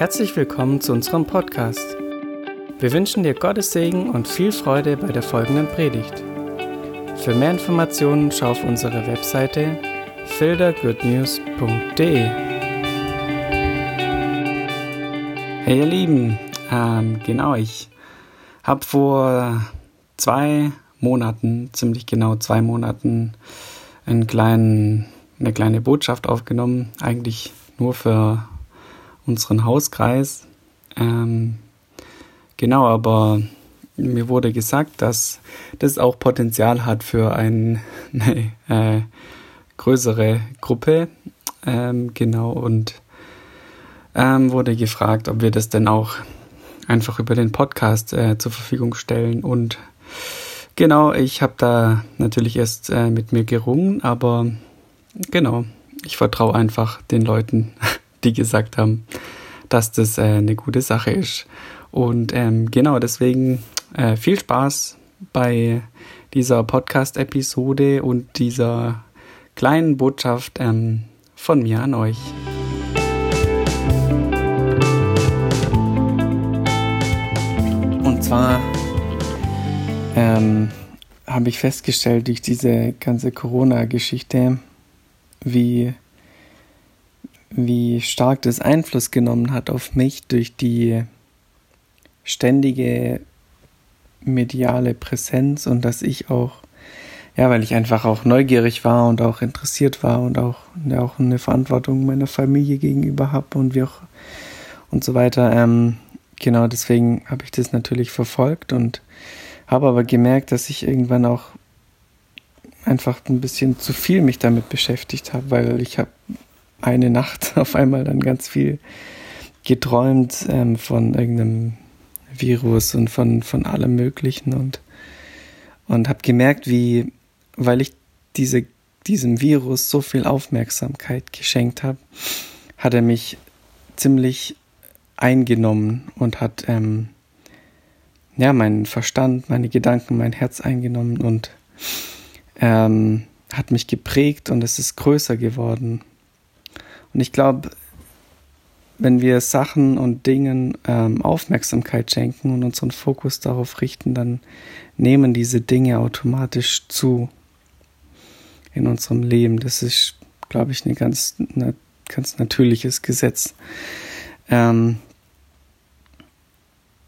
Herzlich willkommen zu unserem Podcast. Wir wünschen dir Gottes Segen und viel Freude bei der folgenden Predigt. Für mehr Informationen schau auf unsere Webseite fildergoodnews.de. Hey ihr Lieben, ähm, genau, ich habe vor zwei Monaten, ziemlich genau zwei Monaten, einen kleinen, eine kleine Botschaft aufgenommen, eigentlich nur für unseren Hauskreis. Ähm, genau, aber mir wurde gesagt, dass das auch Potenzial hat für ein, eine äh, größere Gruppe. Ähm, genau, und ähm, wurde gefragt, ob wir das denn auch einfach über den Podcast äh, zur Verfügung stellen. Und genau, ich habe da natürlich erst äh, mit mir gerungen, aber genau, ich vertraue einfach den Leuten, die gesagt haben, dass das äh, eine gute Sache ist. Und ähm, genau deswegen äh, viel Spaß bei dieser Podcast-Episode und dieser kleinen Botschaft ähm, von mir an euch. Und zwar ähm, habe ich festgestellt durch diese ganze Corona-Geschichte, wie wie stark das Einfluss genommen hat auf mich durch die ständige mediale Präsenz und dass ich auch, ja, weil ich einfach auch neugierig war und auch interessiert war und auch, ja, auch eine Verantwortung meiner Familie gegenüber habe und wie auch und so weiter. Ähm, genau deswegen habe ich das natürlich verfolgt und habe aber gemerkt, dass ich irgendwann auch einfach ein bisschen zu viel mich damit beschäftigt habe, weil ich habe eine Nacht auf einmal dann ganz viel geträumt ähm, von irgendeinem Virus und von, von allem Möglichen und, und habe gemerkt, wie, weil ich diese, diesem Virus so viel Aufmerksamkeit geschenkt habe, hat er mich ziemlich eingenommen und hat ähm, ja meinen Verstand, meine Gedanken, mein Herz eingenommen und ähm, hat mich geprägt und es ist größer geworden. Und ich glaube, wenn wir Sachen und Dingen ähm, Aufmerksamkeit schenken und unseren Fokus darauf richten, dann nehmen diese Dinge automatisch zu in unserem Leben. Das ist, glaube ich, ein ganz, eine, ganz natürliches Gesetz. Ähm,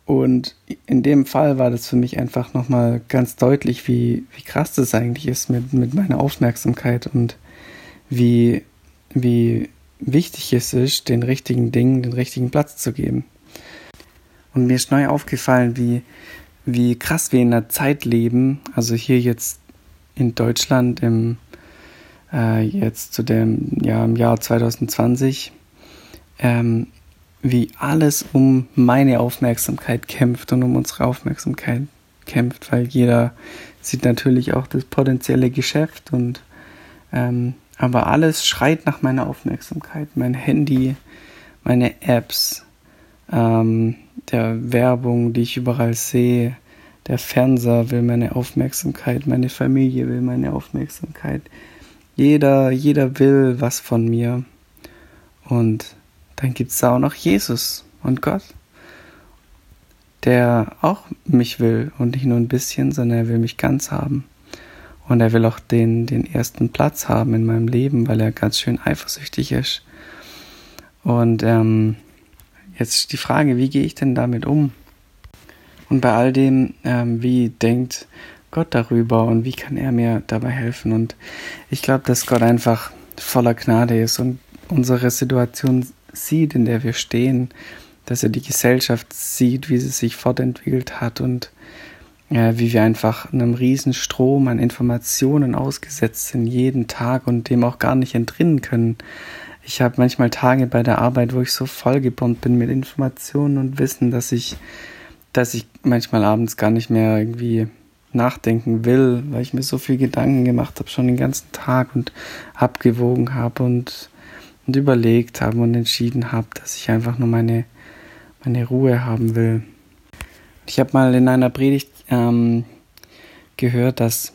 und in dem Fall war das für mich einfach nochmal ganz deutlich, wie, wie krass das eigentlich ist mit, mit meiner Aufmerksamkeit und wie, wie wichtig es ist, den richtigen Dingen den richtigen Platz zu geben. Und mir ist neu aufgefallen, wie, wie krass wir in einer Zeit leben, also hier jetzt in Deutschland im äh, jetzt zu dem ja, im Jahr 2020, ähm, wie alles um meine Aufmerksamkeit kämpft und um unsere Aufmerksamkeit kämpft, weil jeder sieht natürlich auch das potenzielle Geschäft und ähm, aber alles schreit nach meiner Aufmerksamkeit. Mein Handy, meine Apps, ähm, der Werbung, die ich überall sehe, der Fernseher will meine Aufmerksamkeit, meine Familie will meine Aufmerksamkeit. Jeder, jeder will was von mir. Und dann gibt es auch noch Jesus und Gott, der auch mich will und nicht nur ein bisschen, sondern er will mich ganz haben. Und er will auch den, den ersten Platz haben in meinem Leben, weil er ganz schön eifersüchtig ist. Und ähm, jetzt die Frage, wie gehe ich denn damit um? Und bei all dem, ähm, wie denkt Gott darüber und wie kann er mir dabei helfen? Und ich glaube, dass Gott einfach voller Gnade ist und unsere Situation sieht, in der wir stehen, dass er die Gesellschaft sieht, wie sie sich fortentwickelt hat und äh, wie wir einfach einem riesen Strom an Informationen ausgesetzt sind, jeden Tag und dem auch gar nicht entrinnen können. Ich habe manchmal Tage bei der Arbeit, wo ich so vollgebombt bin mit Informationen und Wissen, dass ich, dass ich manchmal abends gar nicht mehr irgendwie nachdenken will, weil ich mir so viel Gedanken gemacht habe, schon den ganzen Tag und abgewogen habe und, und überlegt habe und entschieden habe, dass ich einfach nur meine, meine Ruhe haben will. Ich habe mal in einer Predigt ähm, gehört, dass,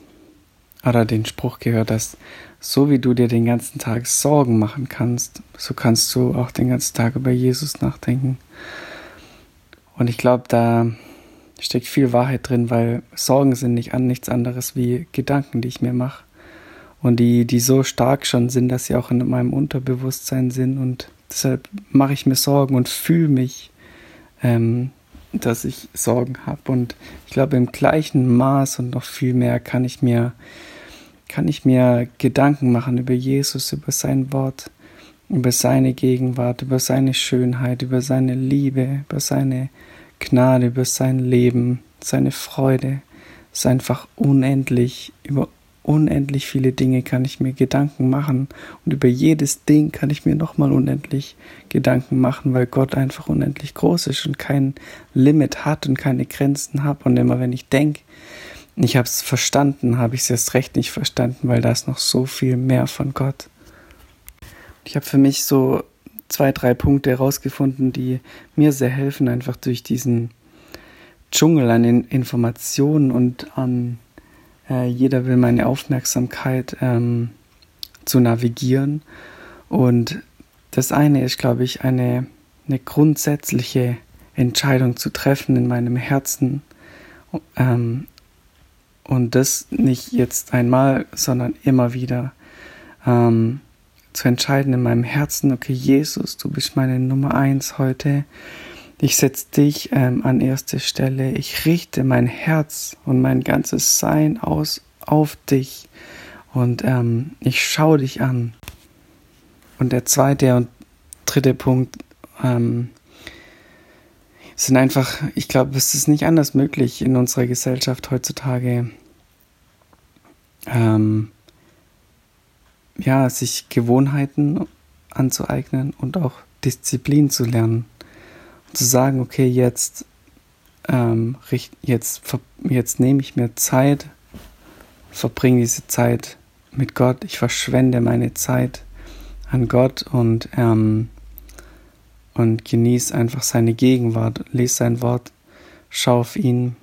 oder den Spruch gehört, dass so wie du dir den ganzen Tag Sorgen machen kannst, so kannst du auch den ganzen Tag über Jesus nachdenken. Und ich glaube, da steckt viel Wahrheit drin, weil Sorgen sind nicht an nichts anderes wie Gedanken, die ich mir mache. Und die, die so stark schon sind, dass sie auch in meinem Unterbewusstsein sind. Und deshalb mache ich mir Sorgen und fühle mich, ähm, dass ich Sorgen habe. Und ich glaube, im gleichen Maß und noch viel mehr kann ich mir, kann ich mir Gedanken machen über Jesus, über sein Wort, über seine Gegenwart, über seine Schönheit, über seine Liebe, über seine Gnade, über sein Leben, seine Freude. Es ist einfach unendlich, über unendlich viele Dinge kann ich mir Gedanken machen und über jedes Ding kann ich mir nochmal unendlich Gedanken machen, weil Gott einfach unendlich groß ist und kein Limit hat und keine Grenzen hat. Und immer wenn ich denke, ich habe es verstanden, habe ich es erst recht nicht verstanden, weil da ist noch so viel mehr von Gott. Ich habe für mich so zwei, drei Punkte herausgefunden, die mir sehr helfen, einfach durch diesen Dschungel an Informationen und an äh, jeder will meine Aufmerksamkeit ähm, zu navigieren. Und das eine ist, glaube ich, eine, eine grundsätzliche Entscheidung zu treffen in meinem Herzen. Ähm, und das nicht jetzt einmal, sondern immer wieder. Ähm, zu entscheiden in meinem Herzen, okay, Jesus, du bist meine Nummer eins heute. Ich setze dich ähm, an erste Stelle. Ich richte mein Herz und mein ganzes Sein aus auf dich. Und ähm, ich schaue dich an. Und der zweite und dritte Punkt ähm, sind einfach, ich glaube, es ist nicht anders möglich in unserer Gesellschaft heutzutage, ähm, ja, sich Gewohnheiten anzueignen und auch Disziplin zu lernen. Zu sagen, okay, jetzt, ähm, jetzt, jetzt nehme ich mir Zeit, verbringe diese Zeit mit Gott, ich verschwende meine Zeit an Gott und, ähm, und genieße einfach seine Gegenwart, lese sein Wort, schau auf ihn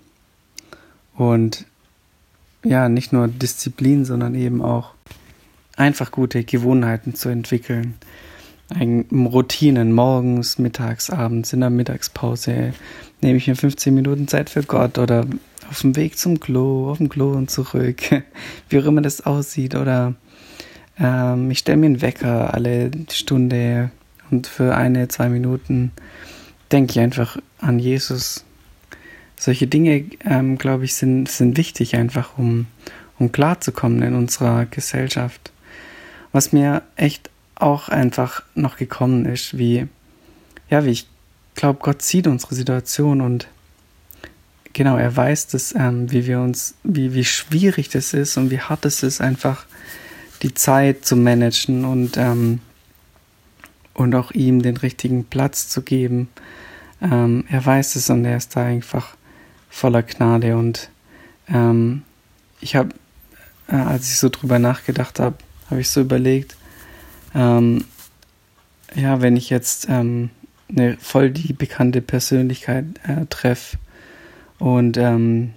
und ja, nicht nur Disziplin, sondern eben auch einfach gute Gewohnheiten zu entwickeln. Routinen morgens, mittags, abends, in der Mittagspause nehme ich mir 15 Minuten Zeit für Gott oder auf dem Weg zum Klo, auf dem Klo und zurück, wie auch immer das aussieht. Oder ähm, ich stelle mir einen Wecker alle Stunde und für eine, zwei Minuten denke ich einfach an Jesus. Solche Dinge, ähm, glaube ich, sind, sind wichtig einfach, um, um klarzukommen in unserer Gesellschaft. Was mir echt auch einfach noch gekommen ist, wie, ja, wie ich glaube, Gott sieht unsere Situation und genau, er weiß das, ähm, wie wir uns, wie, wie schwierig das ist und wie hart es ist, einfach die Zeit zu managen und, ähm, und auch ihm den richtigen Platz zu geben. Ähm, er weiß es und er ist da einfach voller Gnade und ähm, ich habe, äh, als ich so drüber nachgedacht habe, habe ich so überlegt, ähm, ja, wenn ich jetzt ähm, eine voll die bekannte Persönlichkeit äh, treffe und, ähm,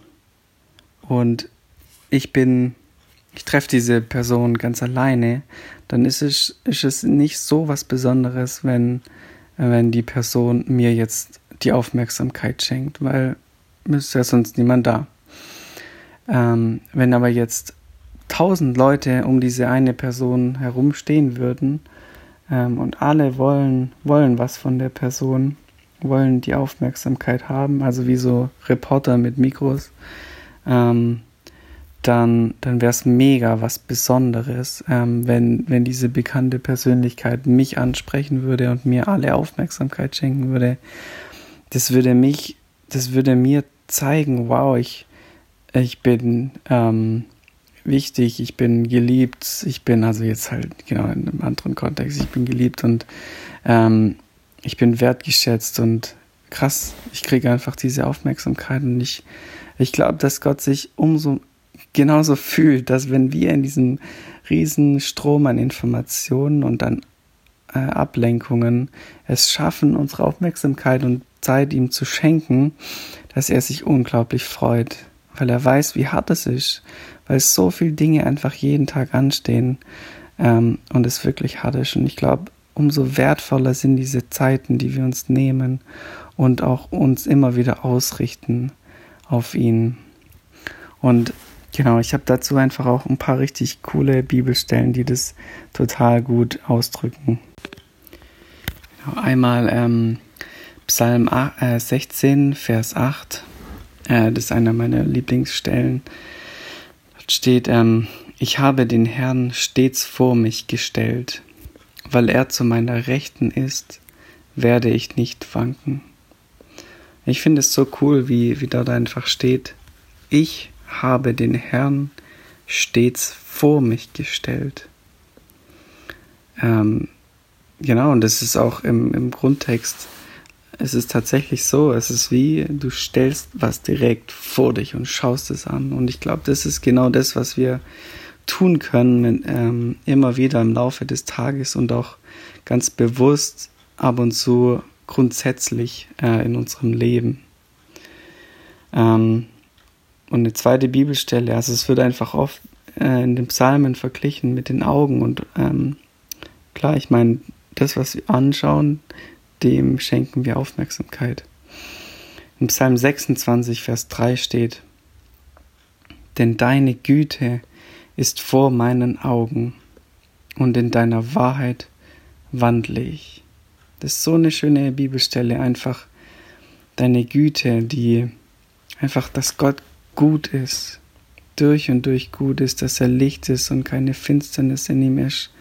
und ich bin, ich treffe diese Person ganz alleine, dann ist es, ist es nicht so was Besonderes, wenn, wenn die Person mir jetzt die Aufmerksamkeit schenkt, weil ist ja sonst niemand da. Ähm, wenn aber jetzt tausend Leute um diese eine Person herumstehen würden ähm, und alle wollen, wollen was von der Person, wollen die Aufmerksamkeit haben, also wie so Reporter mit Mikros, ähm, dann, dann wäre es mega was Besonderes, ähm, wenn, wenn diese bekannte Persönlichkeit mich ansprechen würde und mir alle Aufmerksamkeit schenken würde. Das würde mich, das würde mir zeigen, wow, ich, ich bin, ähm, wichtig, ich bin geliebt, ich bin also jetzt halt genau in einem anderen Kontext, ich bin geliebt und ähm, ich bin wertgeschätzt und krass, ich kriege einfach diese Aufmerksamkeit und ich, ich glaube, dass Gott sich umso genauso fühlt, dass wenn wir in diesem riesen Strom an Informationen und an äh, Ablenkungen es schaffen, unsere Aufmerksamkeit und Zeit ihm zu schenken, dass er sich unglaublich freut, weil er weiß, wie hart es ist weil so viele Dinge einfach jeden Tag anstehen ähm, und es wirklich hart ist. Und ich glaube, umso wertvoller sind diese Zeiten, die wir uns nehmen und auch uns immer wieder ausrichten auf ihn. Und genau, ich habe dazu einfach auch ein paar richtig coole Bibelstellen, die das total gut ausdrücken. Genau, einmal ähm, Psalm 16, äh, Vers 8. Äh, das ist einer meiner Lieblingsstellen. Dort steht, ähm, ich habe den Herrn stets vor mich gestellt. Weil er zu meiner Rechten ist, werde ich nicht wanken. Ich finde es so cool, wie, wie dort einfach steht, ich habe den Herrn stets vor mich gestellt. Ähm, genau, und das ist auch im, im Grundtext, es ist tatsächlich so, es ist wie, du stellst was direkt vor dich und schaust es an. Und ich glaube, das ist genau das, was wir tun können, ähm, immer wieder im Laufe des Tages und auch ganz bewusst ab und zu grundsätzlich äh, in unserem Leben. Ähm, und eine zweite Bibelstelle, also es wird einfach oft äh, in den Psalmen verglichen mit den Augen und ähm, klar, ich meine, das, was wir anschauen, dem schenken wir Aufmerksamkeit. In Psalm 26, Vers 3 steht, denn deine Güte ist vor meinen Augen und in deiner Wahrheit wandle ich. Das ist so eine schöne Bibelstelle, einfach deine Güte, die einfach, dass Gott gut ist, durch und durch gut ist, dass er Licht ist und keine Finsternis in ihm ist.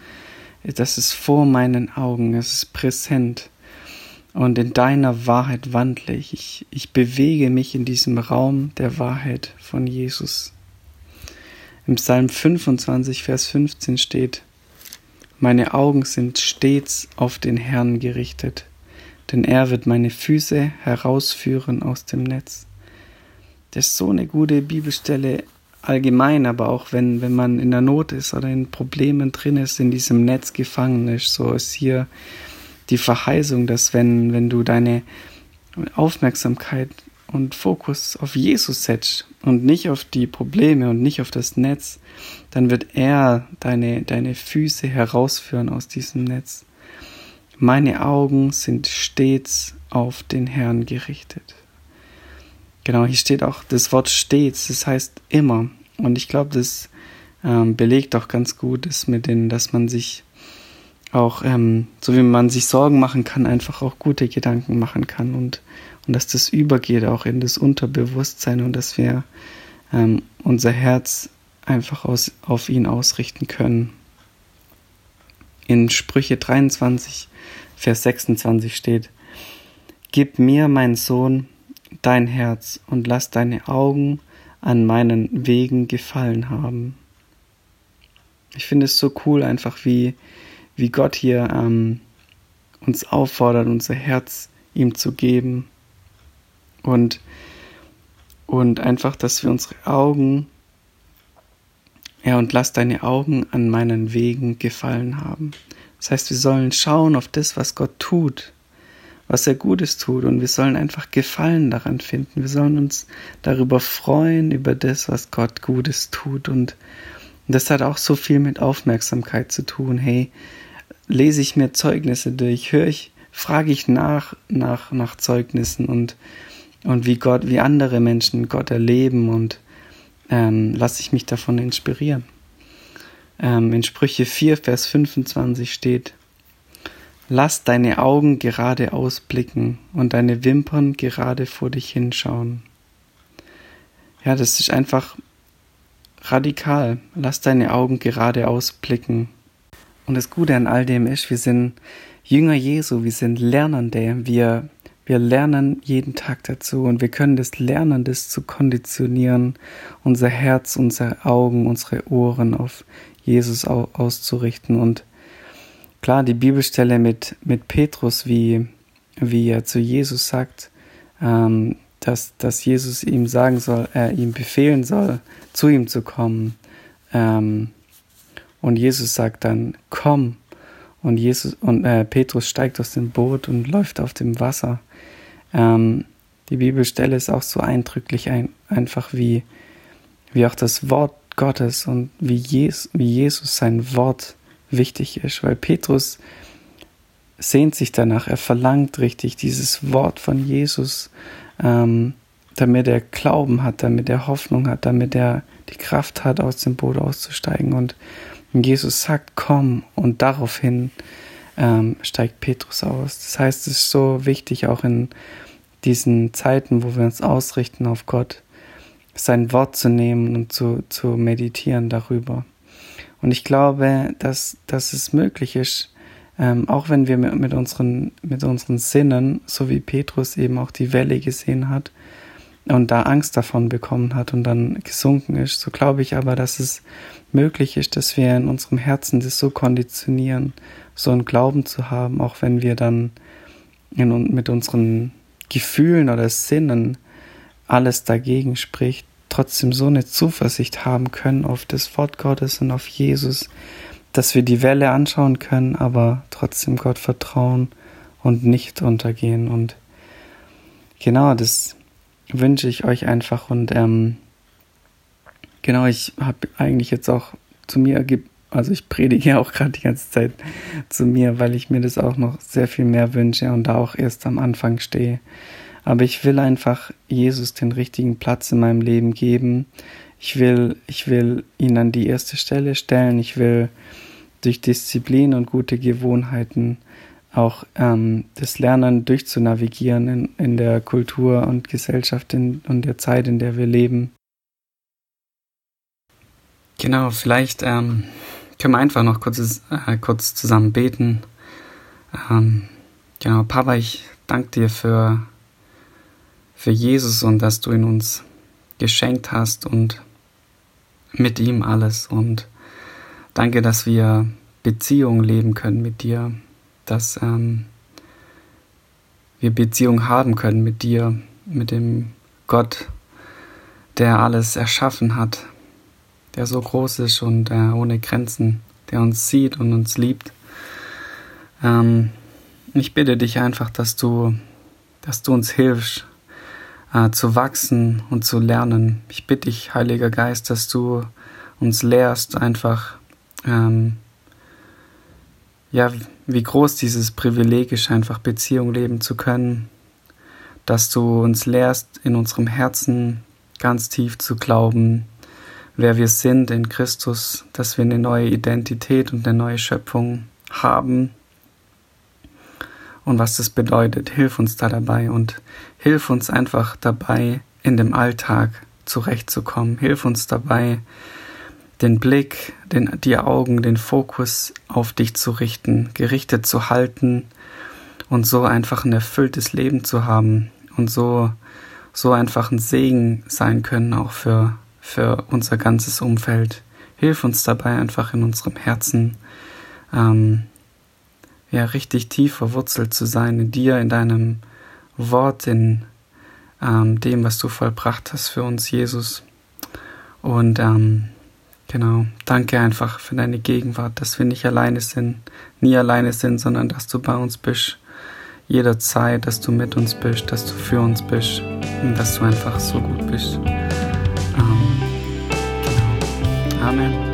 Das ist vor meinen Augen, es ist präsent. Und in deiner Wahrheit wandle ich. ich. Ich bewege mich in diesem Raum der Wahrheit von Jesus. Im Psalm 25, Vers 15 steht, meine Augen sind stets auf den Herrn gerichtet, denn er wird meine Füße herausführen aus dem Netz. Das ist so eine gute Bibelstelle allgemein, aber auch wenn, wenn man in der Not ist oder in Problemen drin ist, in diesem Netz gefangen ist, so ist hier die Verheißung, dass wenn, wenn du deine Aufmerksamkeit und Fokus auf Jesus setzt und nicht auf die Probleme und nicht auf das Netz, dann wird er deine, deine Füße herausführen aus diesem Netz. Meine Augen sind stets auf den Herrn gerichtet. Genau, hier steht auch das Wort stets, das heißt immer. Und ich glaube, das ähm, belegt auch ganz gut, ist mit den, dass man sich auch, ähm, so wie man sich Sorgen machen kann, einfach auch gute Gedanken machen kann und, und dass das übergeht auch in das Unterbewusstsein und dass wir ähm, unser Herz einfach aus, auf ihn ausrichten können. In Sprüche 23, Vers 26 steht, Gib mir, mein Sohn, dein Herz und lass deine Augen an meinen Wegen gefallen haben. Ich finde es so cool, einfach wie, wie Gott hier ähm, uns auffordert, unser Herz ihm zu geben und, und einfach, dass wir unsere Augen, ja, und lass deine Augen an meinen Wegen gefallen haben. Das heißt, wir sollen schauen auf das, was Gott tut, was er Gutes tut und wir sollen einfach Gefallen daran finden. Wir sollen uns darüber freuen, über das, was Gott Gutes tut und das hat auch so viel mit Aufmerksamkeit zu tun. Hey, lese ich mir Zeugnisse durch, höre ich, frage ich nach, nach, nach Zeugnissen und, und wie Gott, wie andere Menschen Gott erleben und ähm, lasse ich mich davon inspirieren. Ähm, in Sprüche 4, Vers 25 steht, Lass deine Augen geradeaus blicken und deine Wimpern gerade vor dich hinschauen. Ja, das ist einfach radikal. Lass deine Augen geradeaus blicken. Und das Gute an all dem ist, wir sind Jünger Jesu, wir sind Lernende, wir, wir lernen jeden Tag dazu und wir können das lernen, das zu konditionieren, unser Herz, unsere Augen, unsere Ohren auf Jesus auszurichten. Und klar, die Bibelstelle mit, mit Petrus, wie, wie er zu Jesus sagt, ähm, dass, dass Jesus ihm sagen soll, er ihm befehlen soll, zu ihm zu kommen. Ähm, und Jesus sagt dann, komm. Und Jesus und äh, Petrus steigt aus dem Boot und läuft auf dem Wasser. Ähm, die Bibelstelle ist auch so eindrücklich ein, einfach wie, wie auch das Wort Gottes und wie Jesus, wie Jesus sein Wort wichtig ist, weil Petrus sehnt sich danach, er verlangt richtig dieses Wort von Jesus, ähm, damit er Glauben hat, damit er Hoffnung hat, damit er die Kraft hat, aus dem Boot auszusteigen. Und Jesus sagt, komm, und daraufhin ähm, steigt Petrus aus. Das heißt, es ist so wichtig, auch in diesen Zeiten, wo wir uns ausrichten auf Gott, sein Wort zu nehmen und zu, zu meditieren darüber. Und ich glaube, dass, dass es möglich ist, ähm, auch wenn wir mit, unseren, mit unseren Sinnen, so wie Petrus eben auch die Welle gesehen hat und da Angst davon bekommen hat und dann gesunken ist, so glaube ich aber, dass es möglich ist, dass wir in unserem Herzen das so konditionieren, so einen Glauben zu haben, auch wenn wir dann in, mit unseren Gefühlen oder Sinnen alles dagegen spricht, trotzdem so eine Zuversicht haben können auf das Wort Gottes und auf Jesus, dass wir die Welle anschauen können, aber trotzdem Gott vertrauen und nicht untergehen. Und genau das wünsche ich euch einfach. Und ähm, genau, ich habe eigentlich jetzt auch zu mir, also ich predige ja auch gerade die ganze Zeit zu mir, weil ich mir das auch noch sehr viel mehr wünsche und da auch erst am Anfang stehe. Aber ich will einfach Jesus den richtigen Platz in meinem Leben geben. Ich will, ich will ihn an die erste Stelle stellen. Ich will durch Disziplin und gute Gewohnheiten auch ähm, das Lernen durchzunavigieren in, in der Kultur und Gesellschaft in, und der Zeit, in der wir leben. Genau, vielleicht ähm, können wir einfach noch kurz, äh, kurz zusammen beten. Ähm, genau, Papa, ich danke dir für, für Jesus und dass du ihn uns geschenkt hast und mit ihm alles und Danke, dass wir Beziehungen leben können mit dir, dass ähm, wir Beziehungen haben können mit dir, mit dem Gott, der alles erschaffen hat, der so groß ist und äh, ohne Grenzen, der uns sieht und uns liebt. Ähm, ich bitte dich einfach, dass du, dass du uns hilfst, äh, zu wachsen und zu lernen. Ich bitte dich, Heiliger Geist, dass du uns lehrst, einfach ähm, ja, wie groß dieses Privileg ist, einfach Beziehung leben zu können, dass du uns lehrst, in unserem Herzen ganz tief zu glauben, wer wir sind in Christus, dass wir eine neue Identität und eine neue Schöpfung haben und was das bedeutet. Hilf uns da dabei und hilf uns einfach dabei, in dem Alltag zurechtzukommen. Hilf uns dabei, den Blick, den, die Augen, den Fokus auf dich zu richten, gerichtet zu halten und so einfach ein erfülltes Leben zu haben und so, so einfach ein Segen sein können, auch für, für unser ganzes Umfeld. Hilf uns dabei einfach in unserem Herzen, ähm, ja, richtig tief verwurzelt zu sein in dir, in deinem Wort, in ähm, dem, was du vollbracht hast für uns, Jesus. Und ähm, Genau. Danke einfach für deine Gegenwart, dass wir nicht alleine sind, nie alleine sind, sondern dass du bei uns bist. Jederzeit, dass du mit uns bist, dass du für uns bist und dass du einfach so gut bist. Ähm, genau. Amen.